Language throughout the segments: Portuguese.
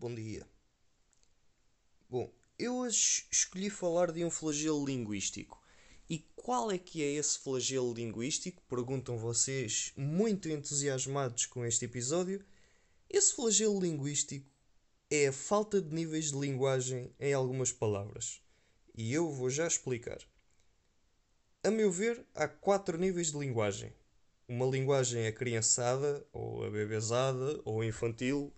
bom dia. Bom, eu hoje escolhi falar de um flagelo linguístico. E qual é que é esse flagelo linguístico? Perguntam vocês, muito entusiasmados com este episódio. Esse flagelo linguístico é a falta de níveis de linguagem em algumas palavras. E eu vou já explicar. A meu ver, há quatro níveis de linguagem. Uma linguagem acriançada, ou abebezada, ou infantil.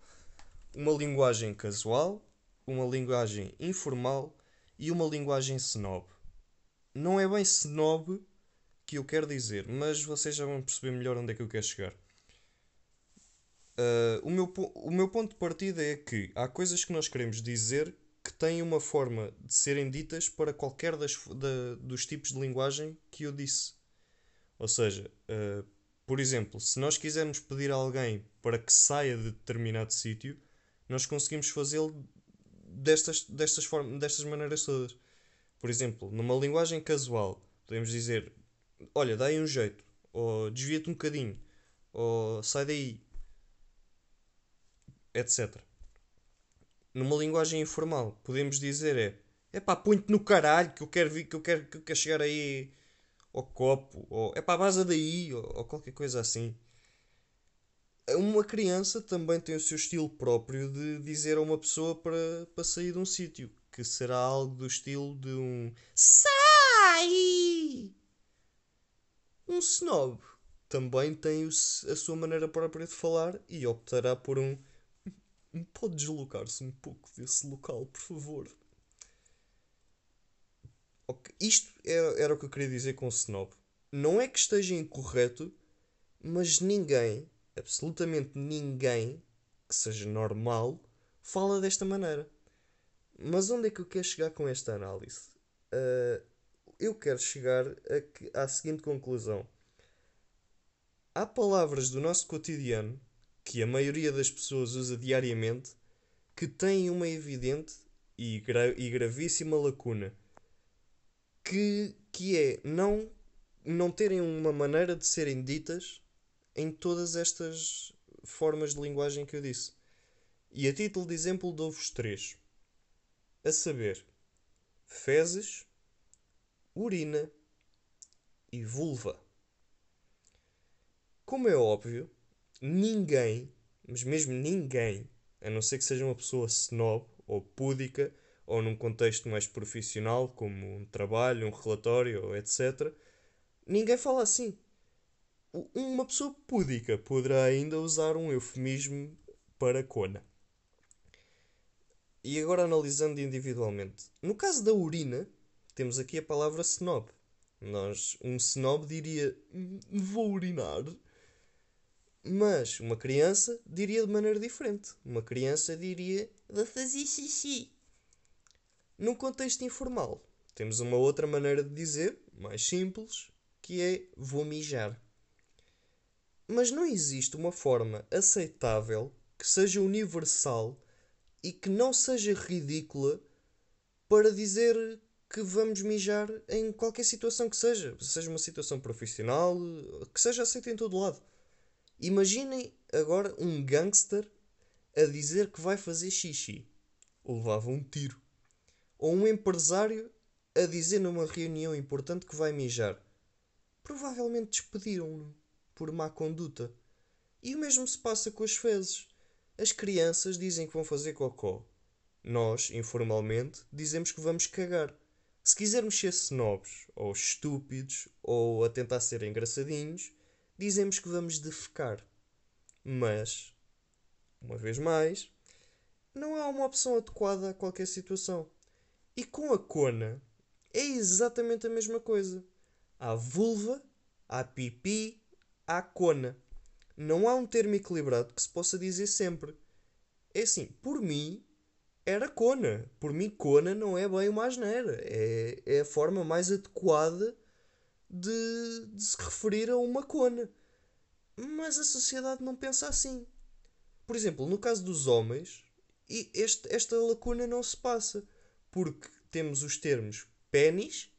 Uma linguagem casual, uma linguagem informal e uma linguagem snob. Não é bem snob que eu quero dizer, mas vocês já vão perceber melhor onde é que eu quero chegar. Uh, o, meu, o meu ponto de partida é que há coisas que nós queremos dizer que têm uma forma de serem ditas para qualquer das, da, dos tipos de linguagem que eu disse. Ou seja, uh, por exemplo, se nós quisermos pedir a alguém para que saia de determinado sítio, nós conseguimos fazê-lo destas, destas, formas, destas maneiras todas. Por exemplo, numa linguagem casual, podemos dizer: Olha, dá aí um jeito, ou desvia-te um bocadinho, ou sai daí, etc. Numa linguagem informal, podemos dizer: É, pá, põe-te no caralho que eu quero, vir, que eu quero, que eu quero chegar aí ao copo, ou é pá, vaza daí, ou, ou qualquer coisa assim uma criança também tem o seu estilo próprio de dizer a uma pessoa para, para sair de um sítio, que será algo do estilo de um Sai! Um snob também tem a sua maneira própria de falar e optará por um pode deslocar-se um pouco desse local, por favor. Okay. Isto era, era o que eu queria dizer com snob. Não é que esteja incorreto, mas ninguém absolutamente ninguém que seja normal fala desta maneira. Mas onde é que eu quero chegar com esta análise? Uh, eu quero chegar a que, à seguinte conclusão. Há palavras do nosso cotidiano que a maioria das pessoas usa diariamente que têm uma evidente e, gra e gravíssima lacuna que, que é não, não terem uma maneira de serem ditas em todas estas formas de linguagem que eu disse. E a título de exemplo dou-vos três. A saber, fezes, urina e vulva. Como é óbvio, ninguém, mas mesmo ninguém, a não ser que seja uma pessoa snob ou púdica, ou num contexto mais profissional, como um trabalho, um relatório, etc., ninguém fala assim uma pessoa púdica poderá ainda usar um eufemismo para cona. E agora analisando individualmente. No caso da urina, temos aqui a palavra snob. Nós, um snob diria vou urinar. Mas uma criança diria de maneira diferente. Uma criança diria vou fazer xixi. Num contexto informal, temos uma outra maneira de dizer, mais simples, que é vou mijar. Mas não existe uma forma aceitável que seja universal e que não seja ridícula para dizer que vamos mijar em qualquer situação que seja, seja uma situação profissional, que seja aceita em todo lado. Imaginem agora um gangster a dizer que vai fazer xixi. Levava um tiro. Ou um empresário a dizer numa reunião importante que vai mijar. Provavelmente despediram-no por má conduta. E o mesmo se passa com as fezes. As crianças dizem que vão fazer cocó. Nós, informalmente, dizemos que vamos cagar. Se quisermos ser snobs, ou estúpidos, ou a tentar ser engraçadinhos, dizemos que vamos defecar. Mas, uma vez mais, não há uma opção adequada a qualquer situação. E com a cona é exatamente a mesma coisa. Há vulva, há pipi, há cona. Não há um termo equilibrado que se possa dizer sempre. É assim, por mim, era cona. Por mim, cona não é bem uma asneira. É, é a forma mais adequada de, de se referir a uma cona. Mas a sociedade não pensa assim. Por exemplo, no caso dos homens, este, esta lacuna não se passa. Porque temos os termos pênis,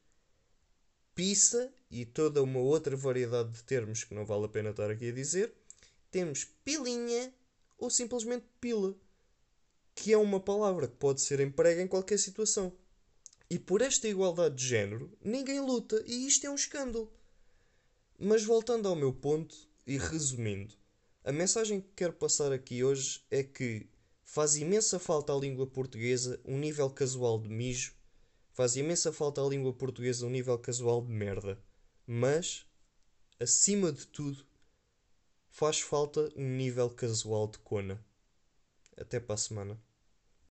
pizza e toda uma outra variedade de termos que não vale a pena estar aqui a dizer. Temos pilinha ou simplesmente pila. que é uma palavra que pode ser emprega em qualquer situação. E por esta igualdade de género, ninguém luta, e isto é um escândalo. Mas voltando ao meu ponto e resumindo, a mensagem que quero passar aqui hoje é que faz imensa falta à língua portuguesa um nível casual de mijo, faz imensa falta à língua portuguesa um nível casual de merda, mas, acima de tudo, faz falta um nível casual de cona. Até para a semana.